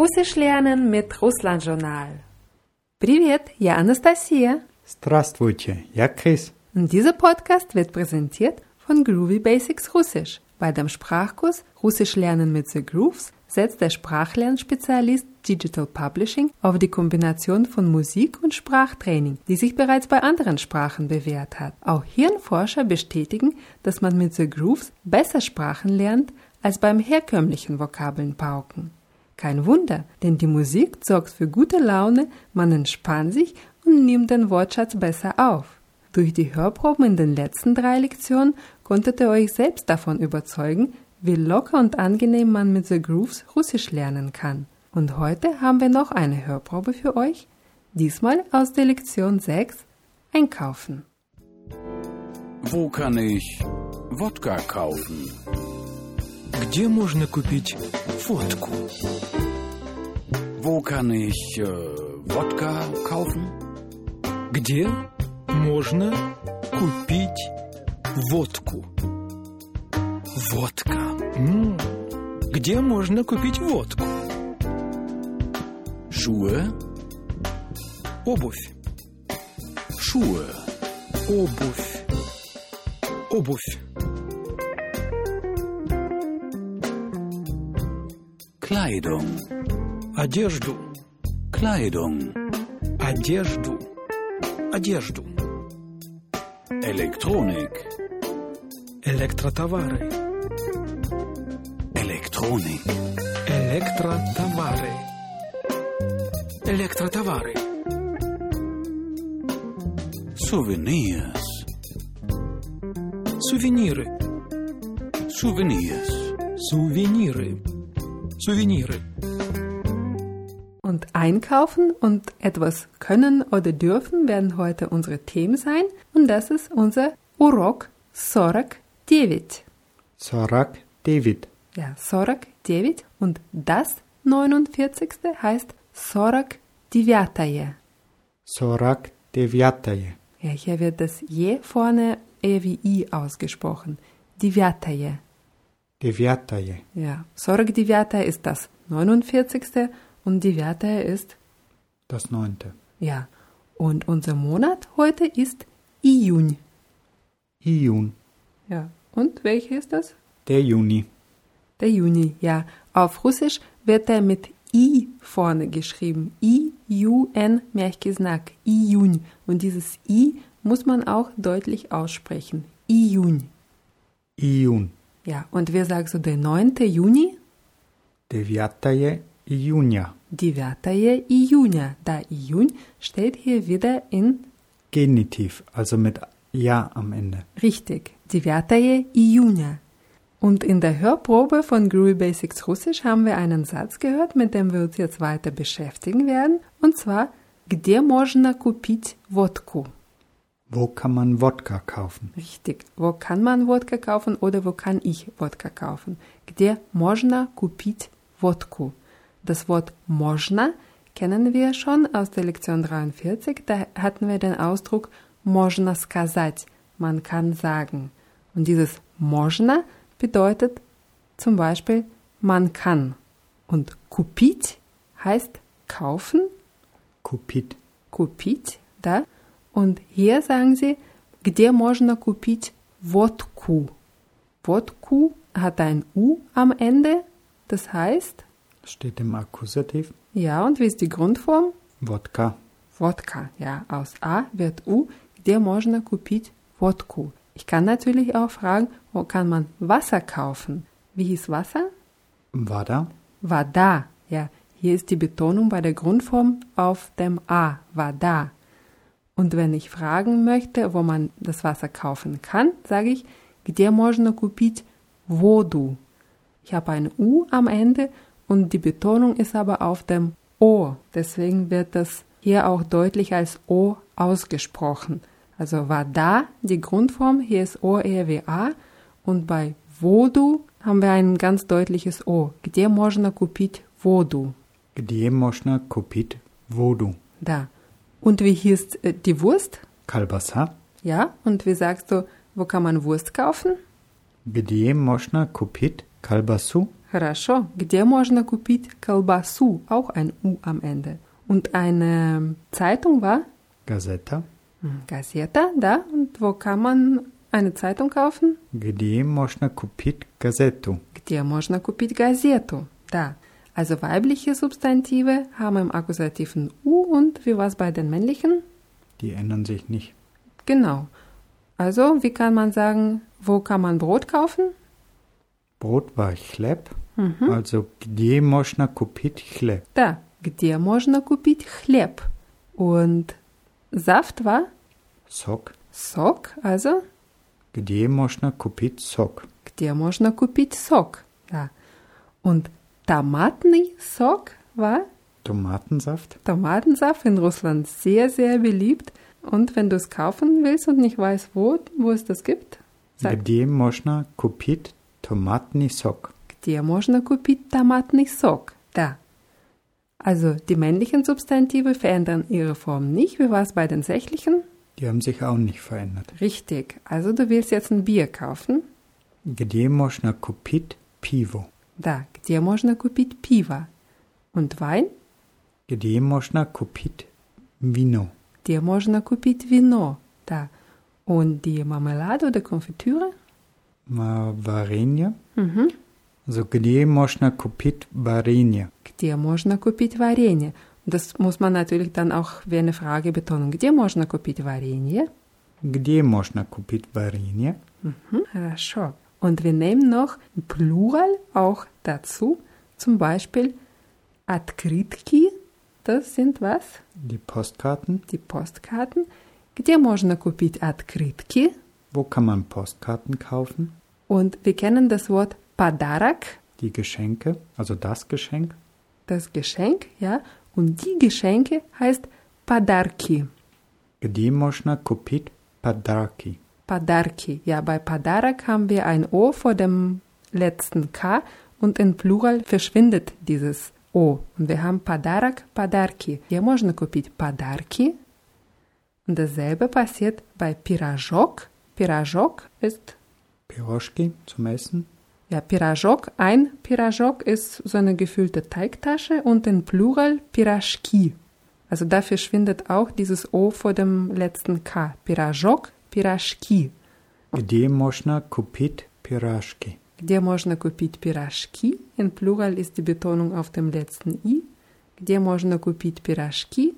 Russisch lernen mit Russland Journal. Привет, я Anastasia. Здравствуйте, я Chris. Und dieser Podcast wird präsentiert von Groovy Basics Russisch. Bei dem Sprachkurs Russisch lernen mit The Grooves setzt der Sprachlernspezialist Digital Publishing auf die Kombination von Musik und Sprachtraining, die sich bereits bei anderen Sprachen bewährt hat. Auch Hirnforscher bestätigen, dass man mit The Grooves besser Sprachen lernt als beim herkömmlichen Vokabelnpauken. Kein Wunder, denn die Musik sorgt für gute Laune, man entspannt sich und nimmt den Wortschatz besser auf. Durch die Hörproben in den letzten drei Lektionen konntet ihr euch selbst davon überzeugen, wie locker und angenehm man mit The Grooves Russisch lernen kann. Und heute haben wir noch eine Hörprobe für euch, diesmal aus der Lektion 6 Einkaufen. Wo kann ich Wodka kaufen? Где можно купить водку? Wo kann ich äh, Wodka kaufen? Где можно купить водку? Водка. М, Где можно купить водку? Schuhe? Обувь. Schuhe. Обувь. Обувь. Kleidung. Одежду. Kleidung. Одежду. Одежду. Elektronik. Электротовары. Elektronik. Электротовары. Электротовары. Souvenirs. Сувениры. Souvenirs. Сувениры. Сувениры. Und einkaufen und etwas können oder dürfen werden heute unsere Themen sein und das ist unser Урок 49. Sorak David. Ja, 49 und das 49. heißt 49. Sorak Deviataye. Ja, hier wird das Je vorne eher wie I ausgesprochen. Девятое. Deviataye. Ja, 49 ist das 49. und Девятое ist, Das neunte. ja. Und unser Monat heute ist Июнь. Iyun. Ja. Und welcher ist das? Der Juni. Der Juni, ja. Auf Russisch wird er mit I vorne geschrieben. I, U, N, мягкий знак. Июнь. Und dieses I muss man auch deutlich aussprechen. Июнь. Iyun. Ja, und wer sagt so der 9. Juni? Deviataye Ijunia. 9 июня. Da Июнь steht hier wieder in Genitiv, also mit Ja am Ende. richtig. 9 июня. Und in der Hörprobe von Groovy Basics Russisch haben wir einen Satz gehört, mit dem wir uns jetzt weiter beschäftigen werden. Und zwar, где можно купить водку? Wo kann man Wodka kaufen? Richtig. Wo kann man Wodka kaufen oder wo kann ich Wodka kaufen? Где можно купить водку? Das Wort можно kennen wir schon aus der Lektion 43. Da hatten wir den Ausdruck можно сказать. Man kann sagen. Und dieses можно bedeutet zum Beispiel man kann. Und купить heißt kaufen Kupit. купить, да? Und hier sagen sie, где можно купить водку? Водку hat ein U am Ende, das heißt, Steht im Akkusativ. ja, und wie ist die Grundform? Wodka. Wodka, ja, aus A wird U, где можно купить водку? Ich kann natürlich auch fragen, wo kann man Wasser kaufen? Wie hieß Wasser? Wada. Вода, ja, hier ist die Betonung bei der Grundform auf dem A, Вода. Und wenn ich fragen möchte, wo man das Wasser kaufen kann, sage ich, где можно купить воду? Ich habe ein U am Ende und die Betonung ist aber auf dem O. Deswegen wird das hier auch deutlich als O ausgesprochen. Also вода, die Grundform, hier ist O eher wie A und bei воду haben wir ein ganz deutliches O. Где можно купить воду? Gdzie można kupić wodu? Da. Und wie hieß äh, die Wurst? Kalbasa. Ja, und wie sagst du, wo kann man Wurst kaufen? Gdzie można kupić kalbasu? Хорошо. Где можно купить колбасу? Auch ein U am Ende. Und eine Zeitung war? Gazeta. Hm, Gazeta, da. Und wo kann man eine Zeitung kaufen? Где можно купить газету? Где можно купить газету? Da. Also weibliche Substantive haben im Akkusativ ein U und wie war es bei den männlichen? Die ändern sich nicht. Genau. Also, wie kann man sagen, wo kann man Brot kaufen? Brot war хлеб. Also где можно купить хлеб? Da. Где можно купить хлеб? Und Saft war Сок. Sok, also Где можно купить сок? где можно купить сок? Da. Und Tomatный Sok war Tomatensaft. Tomatensaft in Russland sehr, sehr beliebt. Und wenn du es kaufen willst und nicht weißt, wo, wo es das gibt, sag, Где можно купить томатный сок? где можно купить томатный сок? Da. Also die männlichen Substantive verändern ihre Form nicht. Wie war es bei den sächlichen? Die haben sich auch nicht verändert. Richtig. Also du willst jetzt ein Bier kaufen. Где можно купить пиво? Da. Где можно купить пиво? Und Wein? Где можно купить вино? Где можно купить вино? Da. Und die Marmelade oder Konfitüre? Ма- Варенье. Mhm. Also где можно купить варенье? Где можно купить варенье? Das muss man natürlich dann auch wie eine Frage betonen. Где можно купить варенье? Где можно купить варенье? Mhm, хорошо. Und wir nehmen noch Plural auch dazu. Zum Beispiel открытки. Das sind was? Die Postkarten. Die Postkarten. Где можно купить открытки? Wo kann man Postkarten kaufen? Und wir kennen das Wort подарок, Die Geschenke, also das Geschenk. das Geschenk, ja. Und die Geschenke heißt подарки. Где можно купить подарки? Подарки. Ja, bei Padarak haben wir ein O vor dem letzten K und in Plural verschwindet dieses O. Und wir haben Padarak, Padarki. Hier можно купить подарки. Und dasselbe passiert bei Pirajok. Pirajok ist, Piroschki zum Essen. ja, Pirajok, ein Pirajok ist so eine gefüllte Teigtasche und in Plural Pirashki. Also da verschwindet auch dieses O vor dem letzten K. Pirajok, Pirashki. Где можно купить пирожки? Где можно купить пирожки? In Plural ist die Betonung auf dem letzten I. Где можно купить пирожки?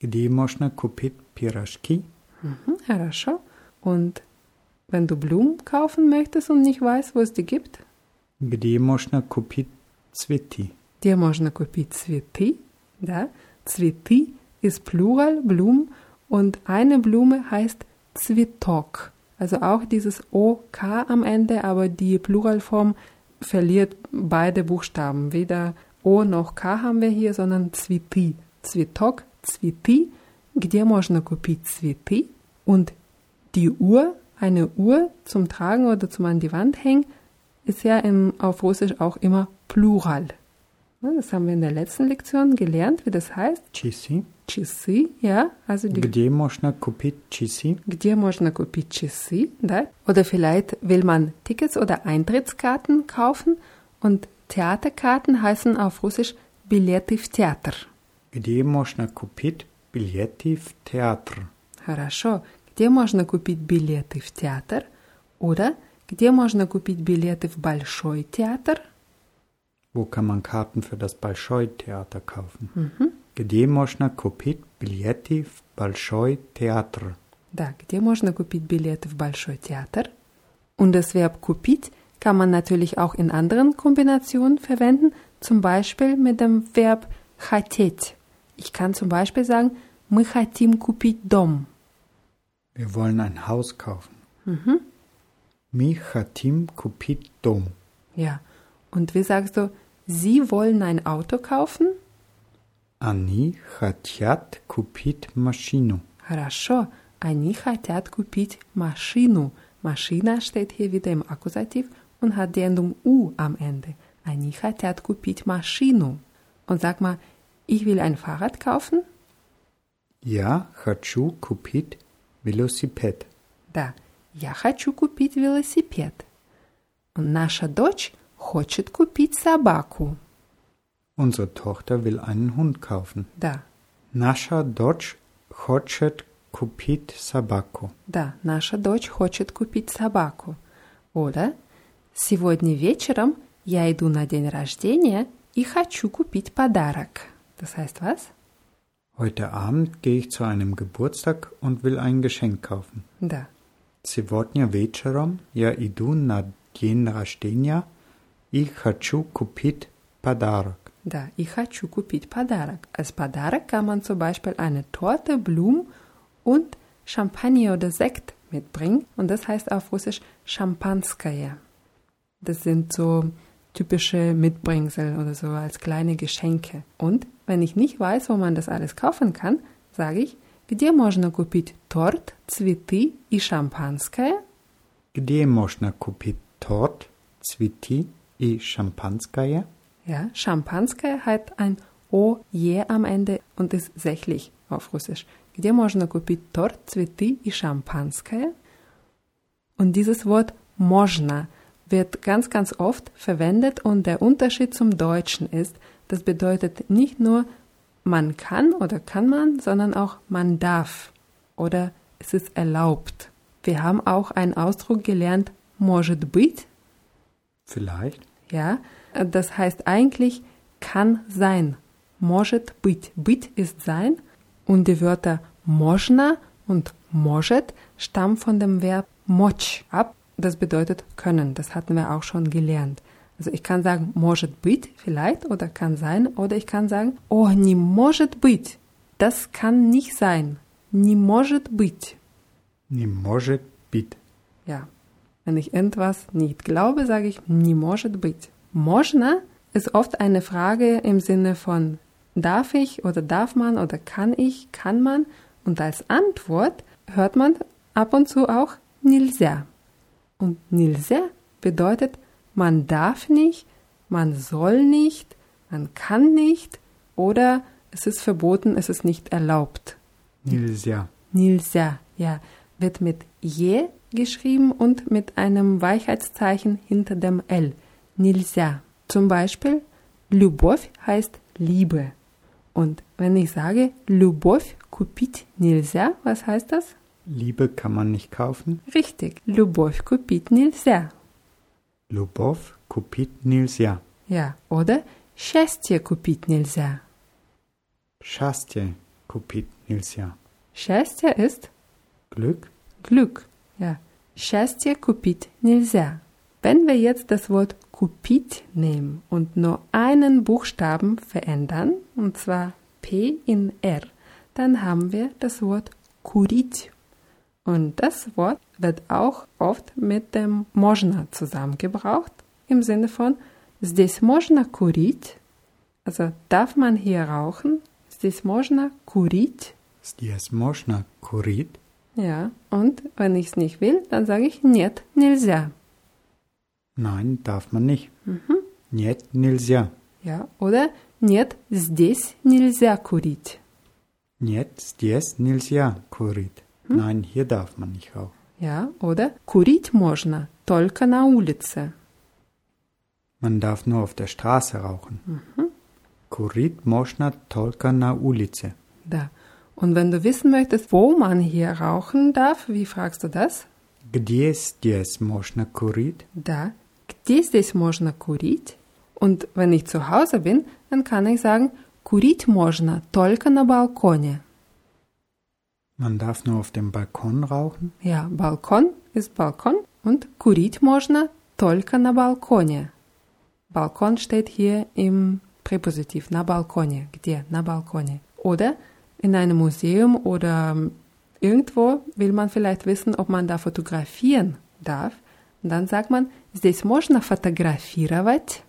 Где можно купить пирожки? Mhm, хорошо. Und wenn du Blumen kaufen möchtest und nicht weißt, wo es die gibt, Где можно купить цветы? где можно купить цветы? Да? Цветы ist Plural, Blumen und eine Blume heißt Zwitok. Also auch dieses OK am Ende, aber die Pluralform verliert beide Buchstaben. Weder O noch K haben wir hier, sondern Цветы. Цветок, цветы. Где можно купить цветы? Und die Uhr, eine Uhr zum Tragen oder zum an die Wand hängen, ist ja im, auf Russisch auch immer Plural. Ne, Das haben wir in der letzten Lektion gelernt, wie das heißt. Часы. Часы, ja, also die Где можно купить часы? где можно купить часы, да? Oder vielleicht will man Tickets oder Eintrittskarten kaufen und Theaterkarten heißen auf Russisch Билеты в театр. Где можно купить билеты в театр? Хорошо. Где можно купить билеты в театр? Oder где можно купить билеты в большой театр? Wo kann man Karten für das Большой Theater kaufen? Где можно купить билеты в Большой театр? Да, где можно купить билеты в большой театр? Und das Verb купить kann man natürlich auch in anderen Kombinationen verwenden, zum Beispiel mit dem Verb хотеть. Ich kann zum Beispiel sagen, мы хотим купить дом. Wir wollen ein Haus kaufen. Мы хотим купить дом. Ja. Und wie sagst du, Sie wollen ein Auto kaufen? Они хотят купить машину. Хорошо. Они хотят купить машину. Maschina steht hier wieder im Akkusativ und hat die Endung U am Ende. Они хотят купить машину. Und sag mal, ich will ein Fahrrad kaufen? Я хочу купить велосипед. Да, я хочу купить велосипед. Und наша дочь хочет купить собаку. Unsere Tochter will einen Hund kaufen. Да, Наша дочь хочет купить собаку. да, наша дочь хочет купить собаку. Oder сегодня вечером я иду на день рождения и хочу купить подарок. Das heißt was? Heute Abend gehe ich zu einem Geburtstag und will ein Geschenk kaufen. Да. Сегодня вечером я иду на день рождения и хочу купить подарок. Да, ich хочу купить подарок. Als Padarak kann man zum Beispiel eine Torte, Blumen und Champagner oder Sekt mitbringen. Und das heißt auf Russisch Champanskaya. Das sind so typische Mitbringsel oder so als kleine Geschenke. Und wenn ich nicht weiß, wo man das alles kaufen kann, sage ich, где можно купить торт, цветы и шампанское? Где можно купить торт, цветы и шампанское? Ja, Шампанское hat ein OE am Ende und ist sächlich auf Russisch. Где можно купить торт, цветы и шампанское? Und dieses Wort можно wird ganz, ganz oft verwendet und der Unterschied zum Deutschen ist, das bedeutet nicht nur man kann oder kann man, sondern auch man darf oder es ist erlaubt. Wir haben auch einen Ausdruck gelernt, может быть, Vielleicht. ja, das heißt eigentlich kann sein. Может быть. Быть ist sein und die Wörter можно und может stammen von dem Verb moch ab. Das bedeutet können. Das hatten wir auch schon gelernt. Also ich kann sagen может быть vielleicht oder kann sein oder ich kann sagen oh не может быть. Das kann nicht sein. Не может быть. Не может быть. Ja. Wenn ich irgendwas nicht glaube, sage ich не может быть. Можно ist oft eine Frage im Sinne von darf ich oder darf man oder kann ich, kann man und als Antwort hört man ab und zu auch нельзя. Und нельзя bedeutet man darf nicht, man soll nicht, man kann nicht oder es ist verboten, es ist nicht erlaubt. Нельзя. Nilsa, ja, wird mit je geschrieben und mit einem Weichheitszeichen hinter dem L. Nilsa. Zum Beispiel, Любовь heißt Liebe. Und wenn ich sage, Любовь купить нельзя, was heißt das? Liebe kann man nicht kaufen. Richtig, Любовь купить нельзя. Любовь купить нельзя. Ja, oder счастье купить нельзя. Счастье купить нельзя. Счастье ist Glück Glück. Ja. Счастье купить нельзя. Wenn wir jetzt das Wort купить nehmen und nur einen Buchstaben verändern, und zwar P in R, dann haben wir das Wort курить. Und das Wort wird auch oft mit dem можно zusammengebraucht, im Sinne von здесь можно курить, also darf man hier rauchen, здесь можно курить, Здесь можно курить. ja, und wenn ich es nicht will, dann sage ich нет, нельзя. Nein, darf man nicht. Нет, нельзя. Ja, oder нет, здесь нельзя курить. Нет, здесь нельзя курить. Nein, hier darf man nicht rauchen. Ja, oder курить можно только на улице. Man darf nur auf der Straße rauchen. Курить можно только на улице. Da. Und wenn du wissen möchtest, wo man hier rauchen darf, wie fragst du das? Где здесь можно курить? Da. Где здесь можно курить? Und wenn ich zu Hause bin, dann kann ich sagen, курить можно только на балконе. Man darf nur auf dem Balkon rauchen. Ja, Balkon ist Balkon und курить можно только на балконе. Balkon steht hier im Präpositiv, на балконе. Где? На балконе. Oder in einem Museum oder irgendwo will man vielleicht wissen, ob man da fotografieren darf. Und dann sagt man, здесь можно фотографировать.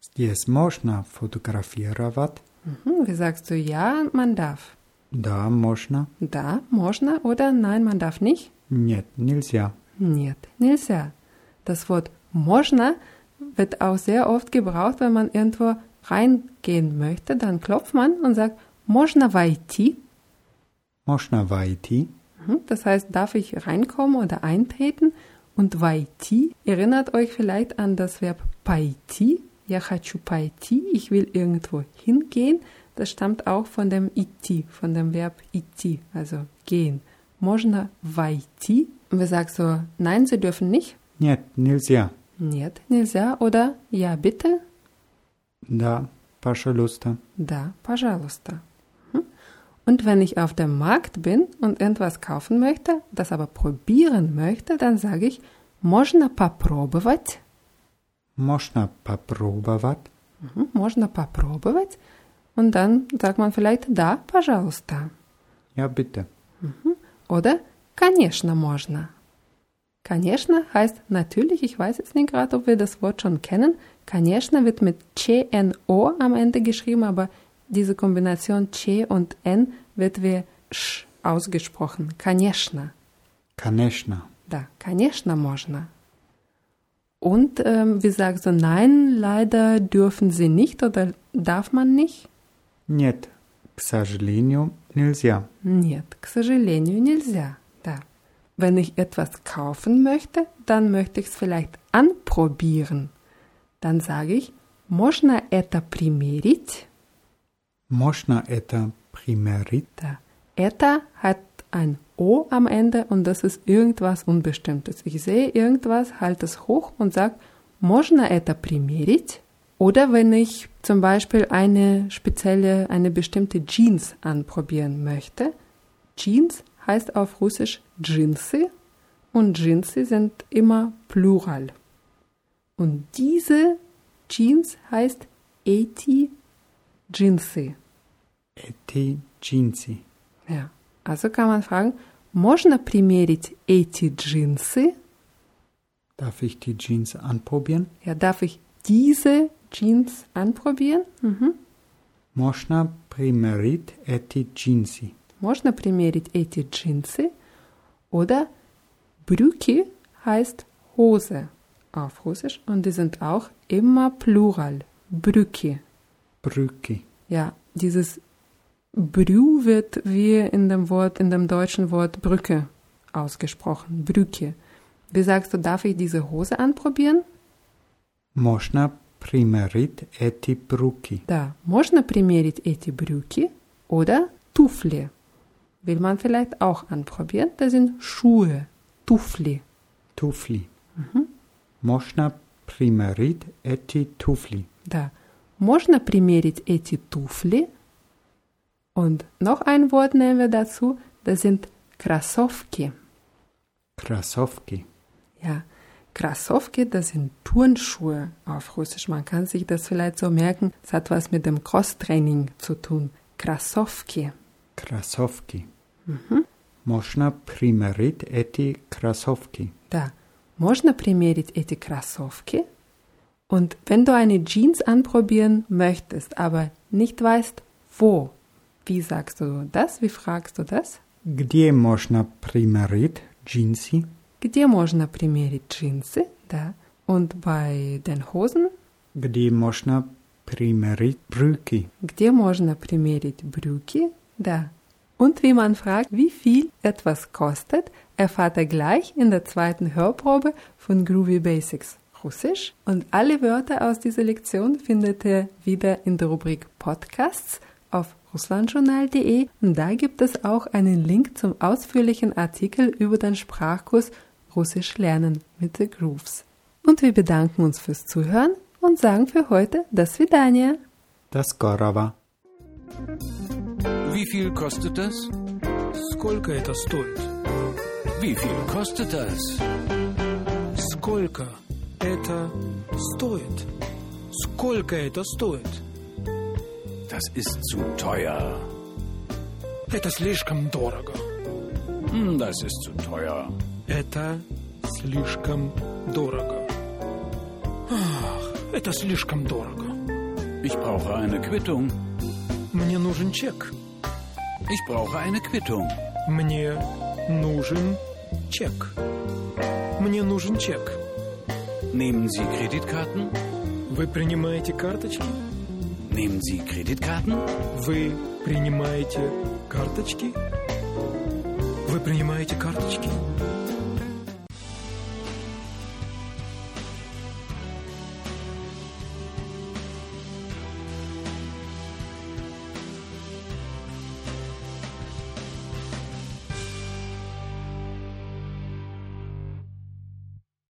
Здесь можно фотографировать. Mhm, wie sagst du, ja, man darf. Да, можно. Da, можно oder nein, man darf nicht? Нет, нельзя. Нет, nельзя. Das Wort можно wird auch sehr oft gebraucht, wenn man irgendwo reingehen möchte. Dann klopft man und sagt, можно войти. Можно войти. Mhm, Das heißt, darf ich reinkommen oder eintreten? Und войти erinnert euch vielleicht an das Verb пойти. Я хочу пойти, ich will irgendwo hingehen. Das stammt auch von dem идти, von dem Verb идти, also gehen. Можно войти. Und wir sagen so, nein, Sie dürfen nicht. Нет, нельзя. Нет, nельзя. Oder ja, bitte. Да, пожалуйста. Da, пожалуйста. Hm? Und wenn ich auf dem Markt bin und irgendwas kaufen möchte, das aber probieren möchte, dann sage ich, можно попробовать. Можно попробовать. Mhm, Можно попробовать. Und dann sagt man vielleicht, да, пожалуйста. Ja, bitte. Oder, конечно, можно. Конечно heißt natürlich, ich weiß jetzt nicht gerade, ob wir das Wort schon kennen. Конечно wird mit C-N-O am Ende geschrieben, aber diese Kombination C und N wird wie Sch ausgesprochen. Конечно. Конечно. Да, конечно, можно. Und ähm, wir sagen so, nein, leider dürfen sie nicht oder darf man nicht? Нет, к сожалению, нельзя. Нет, к сожалению, нельзя. Да. Wenn ich etwas kaufen möchte, dann möchte ich es vielleicht anprobieren. Dann sage ich, можно это примерить? Moschna eta primerita. Eta hat ein O am Ende und das ist irgendwas Unbestimmtes. Ich sehe irgendwas, halte es hoch und sage, Moschna eta primerit. Oder wenn ich zum Beispiel eine spezielle, eine bestimmte Jeans anprobieren möchte. Jeans heißt auf Russisch Jeansy und Jeansy sind immer Plural. Und diese Jeans heißt Eti Jeansy Эти джинсы. Ja. Also kann man fragen, можно примерить эти джинсы? Darf ich die Jeans anprobieren? Ja, darf ich diese Jeans anprobieren? Mhm. Можно примерить эти джинсы? Можно примерить эти джинсы? Oder Brücke heißt Hose auf Russisch und die sind auch immer Plural. Brücke. Brücke. Ja, dieses Brü wird wie in dem Wort, in dem deutschen Wort Brücke ausgesprochen. Brücke. Wie sagst du, darf ich diese Hose anprobieren? Можно примерить эти брюки? Да, можно примерить эти брюки oder Туфли. Will man vielleicht auch anprobieren? Das sind Schuhe, Туфли. Туфли. Можно примерить эти туфли? Да, можно примерить эти туфли. Und noch ein Wort nehmen wir dazu, das sind Krassowki. Кроссовки. Ja, Krassowki, das sind Turnschuhe auf Russisch. Man kann sich das vielleicht so merken, es hat was mit dem Crosstraining zu tun. Krassowki. Кроссовки. Можно примерить эти кроссовки? Da, можно примерить эти кроссовки? Und wenn du eine Jeans anprobieren möchtest, aber nicht weißt, wo, wie sagst du das? Wie fragst du das? Где можно примерить джинсы? Где можно примерить джинсы? Да. Und bei den Hosen? Где можно примерить брюки? Где можно примерить брюки? Da. Und wie man fragt, wie viel etwas kostet, erfahrt ihr gleich in der zweiten Hörprobe von Groovy Basics Russisch. Und alle Wörter aus dieser Lektion findet ihr wieder in der Rubrik Podcasts auf russlandjournal.de und da gibt es auch einen Link zum ausführlichen Artikel über den Sprachkurs Russisch lernen mit The Grooves. Und wir bedanken uns fürs Zuhören und sagen für heute das Vidania. До скорого. Wie viel kostet das? Сколько это стоит? Wie viel kostet das? Сколько это стоит? Сколько это стоит? Das ist zu teuer. Это слишком дорого. Das ist zu teuer. Это слишком дорого. Ах, это слишком дорого. Ich brauche eine Quittung. Мне нужен чек. Ich brauche eine Quittung. Мне нужен чек. Мне нужен чек. Nehmen Sie Kreditkarten? Вы принимаете карточки? Nehmen Sie Kreditkarten? Вы принимаете карточки? Вы принимаете карточки?